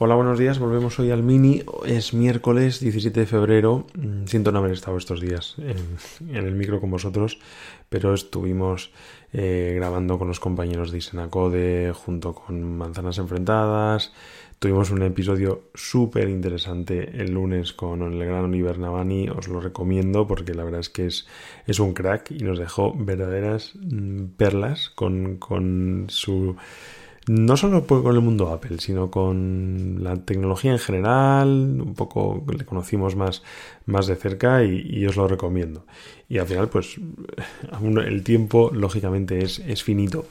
Hola, buenos días. Volvemos hoy al mini. Es miércoles 17 de febrero. Mm, siento no haber estado estos días en, el micro con vosotros, pero estuvimos eh, grabando con los compañeros de Isenacode junto con Manzanas Enfrentadas. Tuvimos un episodio súper interesante el lunes con el gran Oliver Navani. Os lo recomiendo porque la verdad es que es, es un crack y nos dejó verdaderas mm, perlas con, con su no solo con el mundo Apple, sino con la tecnología en general, un poco le conocimos más, más de cerca y, os lo recomiendo. Y al final, pues, el tiempo, lógicamente, es, es finito.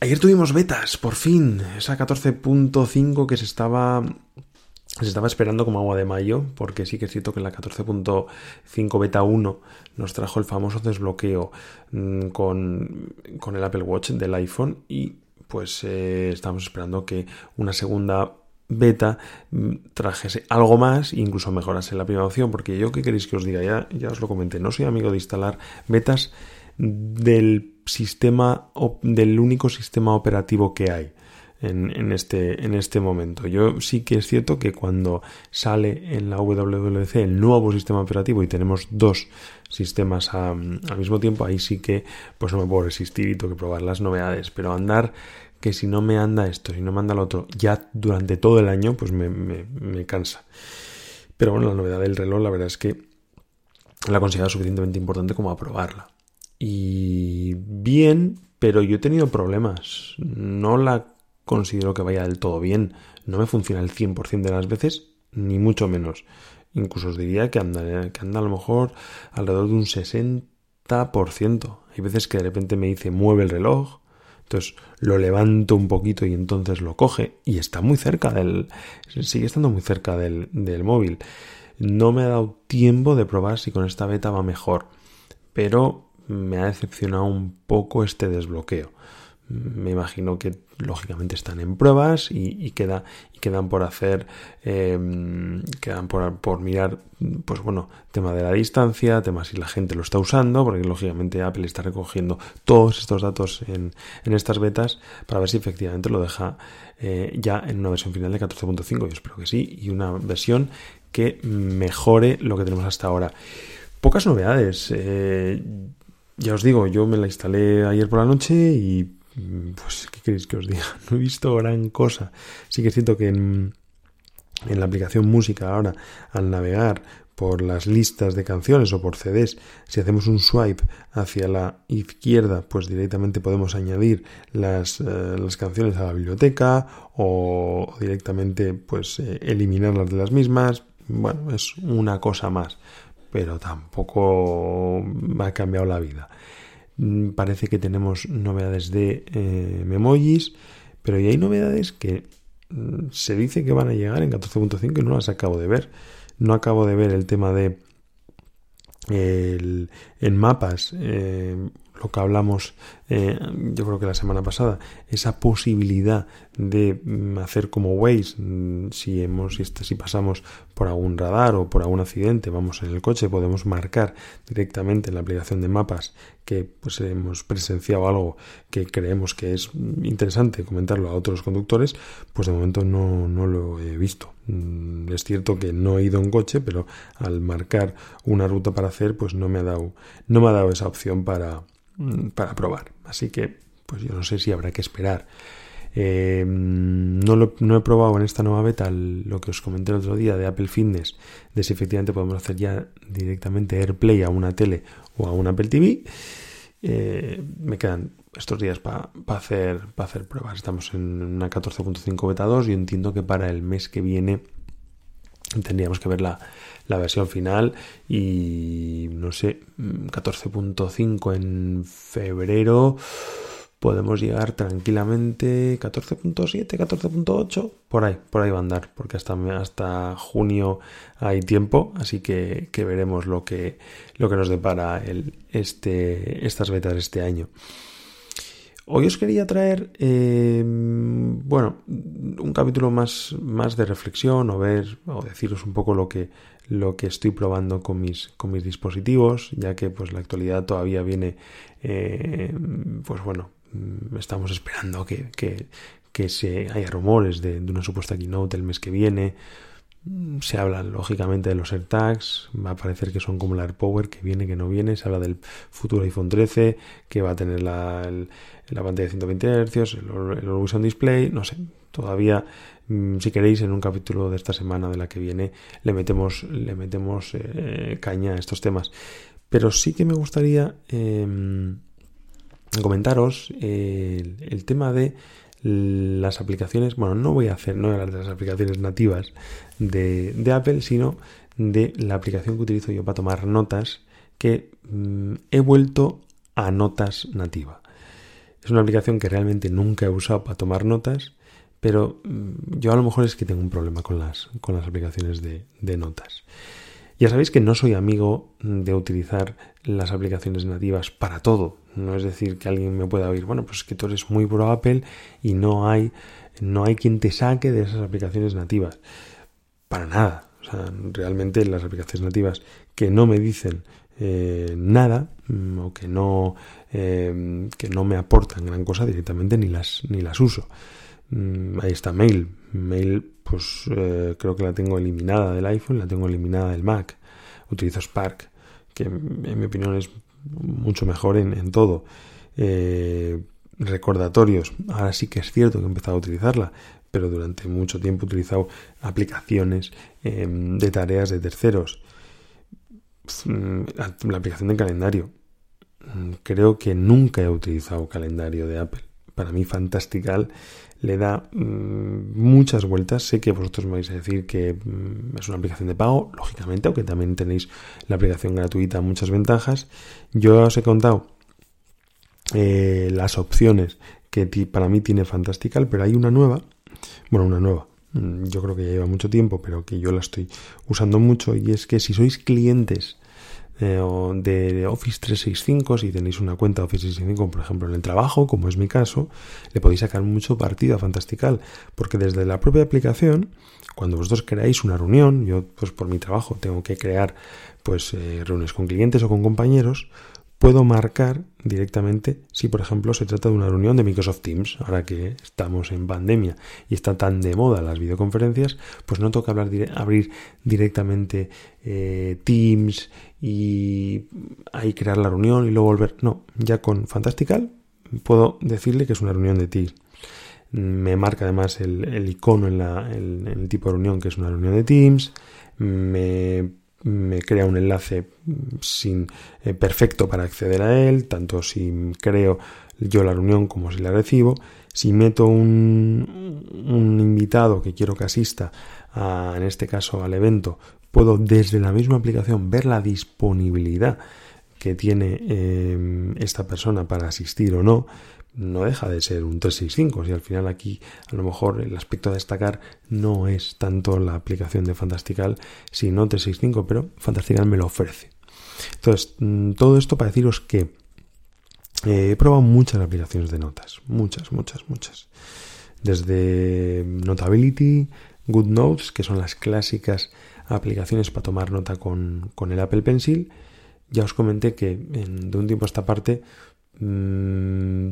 Ayer tuvimos betas, por fin, esa 14.5 que se estaba se estaba esperando como agua de mayo, porque sí que es cierto que la 14.5 beta 1 nos trajo el famoso desbloqueo mm, con, el Apple Watch del iPhone y pues eh, estamos esperando que una segunda beta mm, trajese algo más e incluso mejorase la primera opción, porque yo qué queréis que os diga, ya, ya os lo comenté, no soy amigo de instalar betas del sistema, del único sistema operativo que hay en, este, en este momento. Yo sí que es cierto que cuando sale en la WWDC el nuevo sistema operativo y tenemos dos sistemas al mismo tiempo, ahí sí que pues no me puedo resistir y tengo que probar las novedades. Pero andar que si no me anda esto, si no me anda lo otro, ya durante todo el año, pues me, me, cansa. Pero bueno, la novedad del reloj, la verdad es que la considero suficientemente importante como aprobarla. Y bien, pero yo he tenido problemas. No la considero que vaya del todo bien. No me funciona el 100% de las veces, ni mucho menos. Incluso os diría que anda, que anda a lo mejor alrededor de un 60%. Hay veces que de repente me dice mueve el reloj, entonces lo levanto un poquito y entonces lo coge y está muy cerca del... sigue estando muy cerca del, del móvil. No me ha dado tiempo de probar si con esta beta va mejor, pero me ha decepcionado un poco este desbloqueo me imagino que lógicamente están en pruebas y, queda, y quedan por hacer, em, quedan por, mirar, pues bueno, tema de la distancia, tema si la gente lo está usando, porque lógicamente Apple está recogiendo todos estos datos en, en estas betas para ver si efectivamente lo deja eh, ya en una versión final de 14.5. Yo espero que sí, y una versión que mejore lo que tenemos hasta ahora. Pocas novedades. Eh, ya os digo, yo me la instalé ayer por la noche y pues, ¿qué queréis que os diga? No he visto gran cosa. Sí que siento que en, en la aplicación música ahora, al navegar por las listas de canciones o por CDs, si hacemos un swipe hacia la izquierda, pues directamente podemos añadir las, eh, las canciones a la biblioteca o directamente pues eh, eliminarlas de las mismas. Bueno, es una cosa más, pero tampoco me ha cambiado la vida. Mm, parece que tenemos novedades de eh, Memojis, pero ya hay novedades que mm, se dice que van a llegar en 14.5 y no las acabo de ver. No acabo de ver el tema de en mapas eh, lo que hablamos eh, yo creo que la semana pasada, esa posibilidad de mm, hacer como Waze, mm, si, hemos, si, pasamos por algún radar o por algún accidente, vamos en el coche, podemos marcar directamente en la aplicación de mapas que pues hemos presenciado algo que creemos que es interesante comentarlo a otros conductores, pues de momento no, no lo he visto. Mm, es cierto que no he ido en coche, pero al marcar una ruta para hacer, pues no me ha dado, no me ha dado esa opción para, para probar. Así que, pues yo no sé si habrá que esperar. Eh, no, lo, no, he probado en esta nueva beta lo que os comenté el otro día de Apple Fitness, de si efectivamente podemos hacer ya directamente AirPlay a una tele o a un Apple TV. Eh, me quedan estos días para hacer, hacer pruebas. Estamos en una 14.5 beta 2 y entiendo que para el mes que viene tendríamos que ver la, la versión final y no sé, 14.5 en febrero. podemos llegar tranquilamente 14.7, 14.8, por ahí, por ahí va a andar, porque hasta, hasta junio hay tiempo, así que, veremos lo que, lo que nos depara el, este, estas betas este año. Hoy os quería traer, eh, bueno, un capítulo más, más de reflexión o ver o deciros un poco lo que, lo que estoy probando con mis, con mis dispositivos, ya que pues la actualidad todavía viene, eh, pues bueno, mm, estamos esperando que, que, que se haya rumores de, de, una supuesta keynote el mes que viene. Mm, se habla lógicamente de los AirTags, va a parecer que son como la AirPower que viene, que no viene, se habla del futuro iPhone 13, que va a tener la, la pantalla de 120 Hz, el, el Always Display, no sé, todavía mm, si queréis en un capítulo de esta semana de la que viene le metemos, le metemos eh, caña a estos temas. Pero sí que me gustaría em, comentaros el, tema de las aplicaciones, bueno, no voy a hacer, no de las aplicaciones nativas de, de, Apple, sino de la aplicación que utilizo yo para tomar notas, que mm, he vuelto a notas nativa. Es una aplicación que realmente nunca he usado para tomar notas, pero mm, yo a lo mejor es que tengo un problema con las, con las aplicaciones de, de notas. Ya sabéis que no soy amigo de utilizar las aplicaciones nativas para todo. No es decir que alguien me pueda oír, bueno, pues es que tú eres muy pro Apple y no hay, no hay quien te saque de esas aplicaciones nativas. Para nada. O sea, realmente las aplicaciones nativas que no me dicen eh, nada mm, o que no, eh, que no me aportan gran cosa directamente ni las, ni las uso. Mm, ahí está Mail. Mail, pues eh, creo que la tengo eliminada del iPhone, la tengo eliminada del Mac. Utilizo Spark, que en mi opinión es mucho mejor en, todo. recordatorios, ahora sí que es cierto que he empezado a utilizarla, pero durante mucho tiempo he utilizado aplicaciones de tareas de terceros. Mm, la aplicación de calendario. Mm, creo que nunca he utilizado calendario de Apple. Para mí Fantastical le da mm, muchas vueltas. Sé que vosotros me vais a decir que es una aplicación de pago, lógicamente, aunque también tenéis la aplicación gratuita, muchas ventajas. Yo os he contado eh, las opciones que para mí tiene Fantastical, pero hay una nueva, bueno, una nueva, Mm, yo creo que ya lleva mucho tiempo, pero que yo la estoy usando mucho, y es que si sois clientes eh, de Office 365, si tenéis una cuenta Office 365, por ejemplo, en el trabajo, como es mi caso, le podéis sacar mucho partido a Fantastical, porque desde la propia aplicación, cuando vosotros creáis una reunión, yo pues por mi trabajo tengo que crear pues eh, reuniones con clientes o con compañeros, puedo marcar directamente si, por ejemplo, se trata de una reunión de Microsoft Teams. Ahora que estamos en pandemia y está tan de moda las videoconferencias, pues no toca abrir directamente eh, Teams y ahí crear la reunión y luego volver. No, ya con Fantastical puedo decirle que es una reunión de Teams. Me marca además el, icono en, en el tipo de reunión que es una reunión de Teams. Me me crea un enlace sin, eh, perfecto para acceder a él, tanto si creo yo la reunión como si la recibo. Si meto un, invitado que quiero que asista, a, en este caso al evento, puedo desde la misma aplicación ver la disponibilidad que tiene eh, esta persona para asistir o no no deja de ser un 365. Y al final aquí a lo mejor el aspecto a destacar no es tanto la aplicación de Fantastical, sino 365, pero Fantastical me lo ofrece. Entonces, mm, todo esto para deciros que eh, he probado muchas aplicaciones de notas, muchas, muchas, muchas. Desde Notability, GoodNotes, que son las clásicas aplicaciones para tomar nota con, el Apple Pencil. Ya os comenté que de un tiempo a esta parte mm,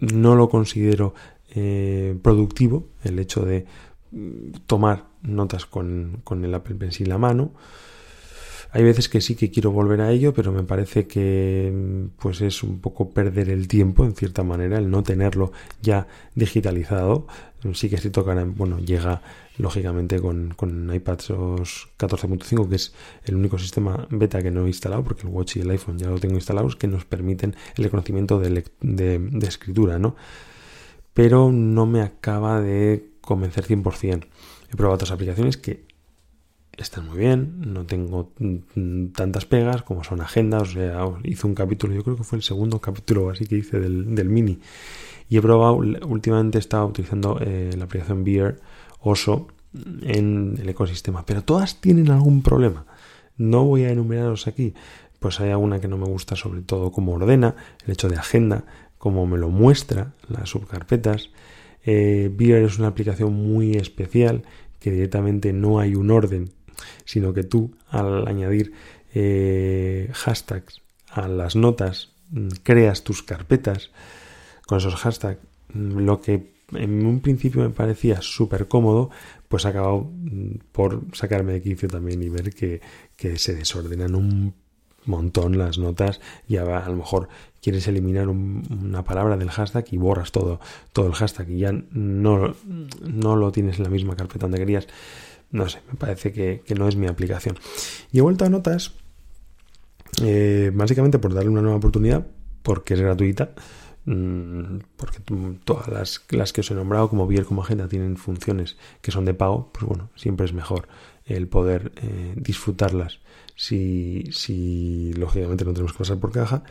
no lo considero eh, productivo el hecho de mm, tomar notas con, con, el Apple Pencil a mano. Hay veces que sí que quiero volver a ello, pero me parece que mm, pues es un poco perder el tiempo, en cierta manera, el no tenerlo ya digitalizado. Sí que sí toca, bueno, llega lógicamente con, con iPads 14.5, que es el único sistema beta que no he instalado, porque el Watch y el iPhone ya lo tengo instalados, que nos permiten el reconocimiento de, de, escritura, ¿no? Pero no me acaba de convencer 100%. He probado otras aplicaciones que están muy bien, no tengo tantas pegas como son agendas, o sea, hice un capítulo, yo creo que fue el segundo capítulo así que hice del, del mini. Y he probado, últimamente estaba utilizando eh, la aplicación Beer Oso en el ecosistema, pero todas tienen algún problema. No voy a enumeraros aquí, pues hay alguna que no me gusta, sobre todo cómo ordena, el hecho de agenda, cómo me lo muestra, las subcarpetas. Eh, Beer es una aplicación muy especial que directamente no hay un orden, sino que tú al añadir eh, hashtags a las notas mm, creas tus carpetas con esos hashtags, mm, lo que en un principio me parecía súper cómodo, pues ha acabado mm, por sacarme de quicio también y ver que, se desordenan un montón las notas y a, lo mejor quieres eliminar una palabra del hashtag y borras todo, todo el hashtag y ya no, no lo tienes en la misma carpeta donde querías. No sé, me parece que, no es mi aplicación. Y he vuelto a notas, eh, básicamente por darle una nueva oportunidad, porque es gratuita Mm, porque todas las, las, que os he nombrado, como Bier, como Agenda, tienen funciones que son de pago, pues bueno, siempre es mejor el poder eh, disfrutarlas si, si lógicamente no tenemos que pasar por caja.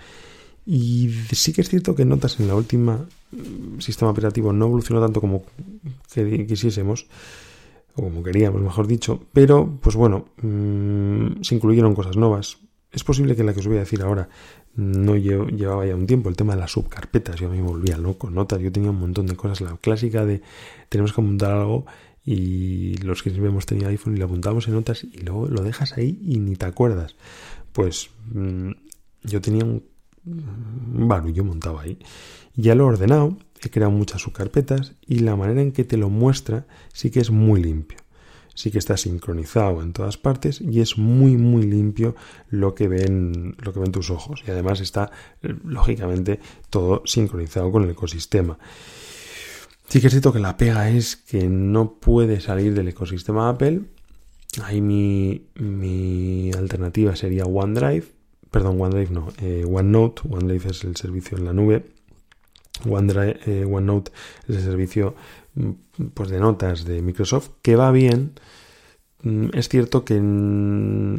Y sí que es cierto que notas en la última mm, sistema operativo no evolucionó tanto como quisiésemos, o como queríamos, mejor dicho, pero pues bueno, mm, se incluyeron cosas nuevas. Es posible que la que os voy a decir ahora no llevaba ya un tiempo. El tema de las subcarpetas, yo a mí me volvía loco. Notas, yo tenía un montón de cosas. La clásica de tenemos que apuntar algo y los que siempre hemos tenido iPhone y lo apuntamos en notas y luego lo dejas ahí y ni te acuerdas. Pues mm, yo tenía un, barullo montado ahí. Ya lo he ordenado, he creado muchas subcarpetas y la manera en que te lo muestra sí que es muy limpio sí que está sincronizado en todas partes y es muy muy limpio lo que ven lo que ven tus ojos y además está lógicamente todo sincronizado con el ecosistema. Sí que es cierto que la pega es que no puede salir del ecosistema Apple. Ahí mi, mi alternativa sería OneDrive. Perdón, OneDrive no, eh, OneNote. OneDrive es el servicio en la nube. Eh, OneNote es el servicio pues de notas de Microsoft que va bien. Mm, es cierto que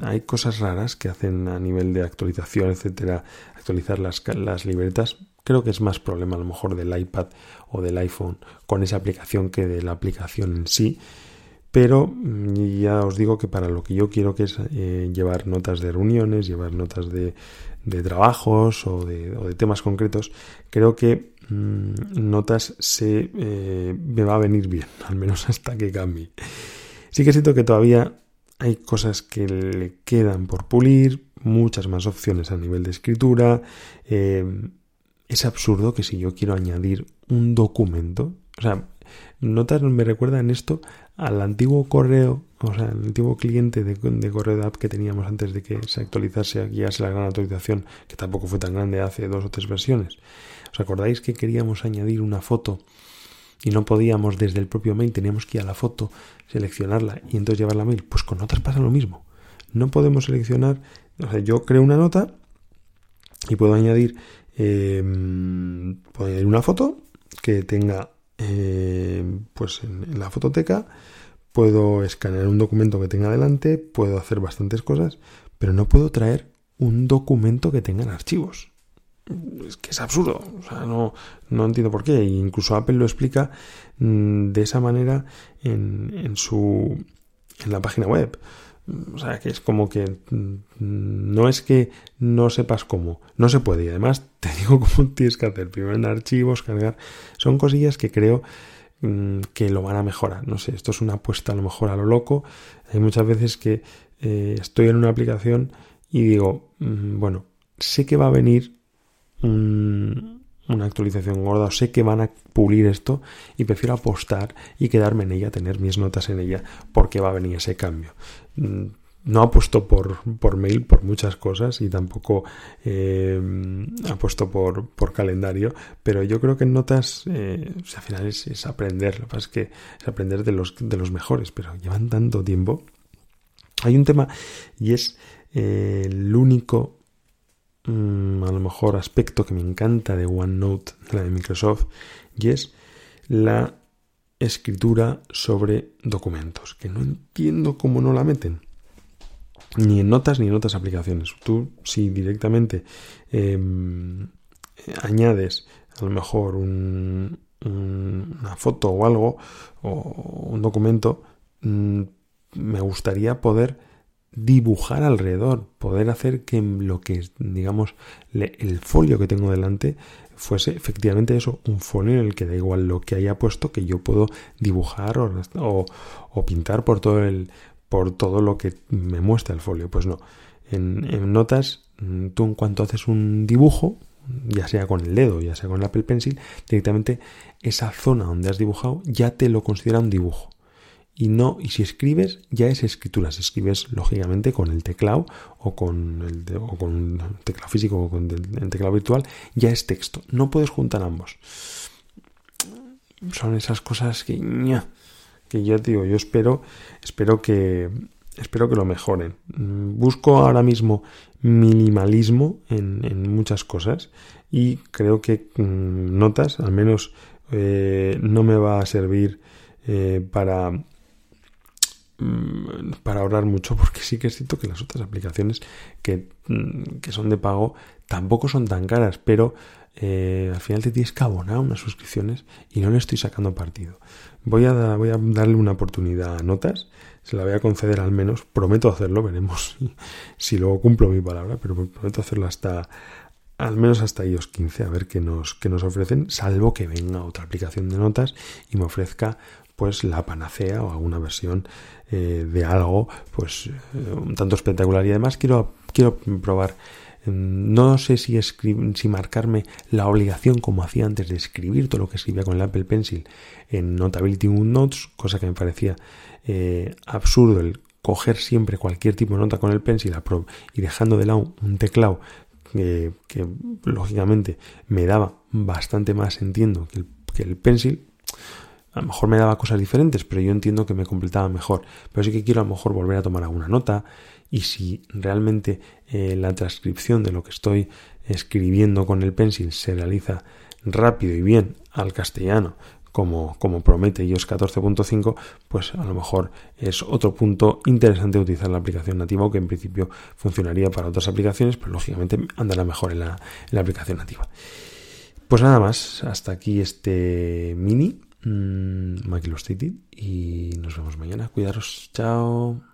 hay cosas raras que hacen a nivel de actualización, etcétera, actualizar las, las libretas. Creo que es más problema a lo mejor del iPad o del iPhone con esa aplicación que de la aplicación en sí. Pero mm, ya os digo que para lo que yo quiero que es eh, llevar notas de reuniones, llevar notas de, de trabajos o de, o de, temas concretos, creo que mm, notas se eh, me va a venir bien, al menos hasta que cambie. Sí que siento que todavía hay cosas que le quedan por pulir, muchas más opciones a nivel de escritura. Eh, es absurdo que si yo quiero añadir un documento, o sea, notas me recuerdan esto al antiguo correo, o sea, al antiguo cliente de, correo de app que teníamos antes de que se actualizase, aquí ya la gran actualización, que tampoco fue tan grande hace dos o tres versiones. ¿Os acordáis que queríamos añadir una foto y no podíamos desde el propio mail, teníamos que ir a la foto, seleccionarla y entonces llevarla a mail? Pues con notas pasa lo mismo. No podemos seleccionar, o sea, yo creo una nota y puedo añadir, eh, puedo añadir una foto que tenga eh, pues en, la fototeca, puedo escanear un documento que tenga delante, puedo hacer bastantes cosas, pero no puedo traer un documento que tenga archivos. Es que es absurdo, o sea, no, no entiendo por qué. incluso Apple lo explica mm, de esa manera en, en su en la página web. O sea, que es como que mm, no es que no sepas cómo, no se puede. Y además te digo cómo tienes que hacer. Primero en archivos, cargar. Son cosillas que creo mm, que lo van a mejorar. No sé, esto es una apuesta a lo mejor a lo loco. Hay muchas veces que eh, estoy en una aplicación y digo, mm, bueno, sé que va a venir un, una actualización gorda, o sé que van a pulir esto y prefiero apostar y quedarme en ella, tener mis notas en ella, porque va a venir ese cambio. Mm, no apuesto por, por mail por muchas cosas y tampoco eh, apuesto por, por calendario, pero yo creo que en notas eh, al final es, aprender, lo que pasa es que es aprender de los, de los mejores, pero llevan tanto tiempo. Hay un tema y es eh, el único a lo mejor aspecto que me encanta de OneNote, la de Microsoft, y es la escritura sobre documentos, que no entiendo cómo no la meten. ni en notas ni en otras aplicaciones. Tú si directamente em, añades a lo mejor una foto o algo o un documento, mm, me gustaría poder dibujar alrededor, poder hacer que lo que, digamos, el folio que tengo delante fuese efectivamente eso, un folio en el que da igual lo que haya puesto, que yo puedo dibujar o, pintar por todo el por todo lo que me muestra el folio. Pues no. En, en, notas, mm, tú en cuanto haces un dibujo, ya sea con el dedo, ya sea con el Apple Pencil, directamente esa zona donde has dibujado ya te lo considera un dibujo y no y si escribes ya es escritura. Si escribes lógicamente con el teclado o con el o con un teclado físico o con el teclado virtual ya es texto. No puedes juntar ambos. Son esas cosas que que yo digo yo espero espero que espero que lo mejoren. Busco ahora mismo minimalismo en, en muchas cosas y creo que mm, notas al menos eh, no me va a servir eh, para Mm, para ahorrar mucho porque sí que es cierto que las otras aplicaciones que, mm, que son de pago tampoco son tan caras pero eh, al final te tienes que abonar unas suscripciones y no le estoy sacando partido. Voy a, voy a darle una oportunidad a notas se la voy a conceder al menos prometo hacerlo veremos si, luego cumplo mi palabra pero prometo hacerlo hasta al menos hasta iOS 15 a ver qué nos, qué nos ofrecen salvo que venga otra aplicación de notas y me ofrezca pues la panacea o alguna versión eh, de algo pues eh, un tanto espectacular. Y además quiero quiero probar mm, no sé si, si marcarme la obligación como hacía antes de escribir todo lo que escribía con el Apple Pencil en Notability Notes, cosa que me parecía eh, absurdo el coger siempre cualquier tipo de nota con el pencil y dejando de lado un teclado que, lógicamente me daba bastante más entiendo que el, que pencil a lo mejor me daba cosas diferentes, pero yo entiendo que me completaba mejor. Pero sí que quiero a lo mejor volver a tomar alguna nota y si realmente eh, la transcripción de lo que estoy escribiendo con el pencil se realiza rápido y bien al castellano, como, como promete iOS 14.5, pues a lo mejor es otro punto interesante utilizar la aplicación nativa, que en principio funcionaría para otras aplicaciones, pero lógicamente andará mejor en la, en la aplicación nativa. Pues nada más, hasta aquí este mini mm, State y nos vemos mañana. Cuidaros. Chao.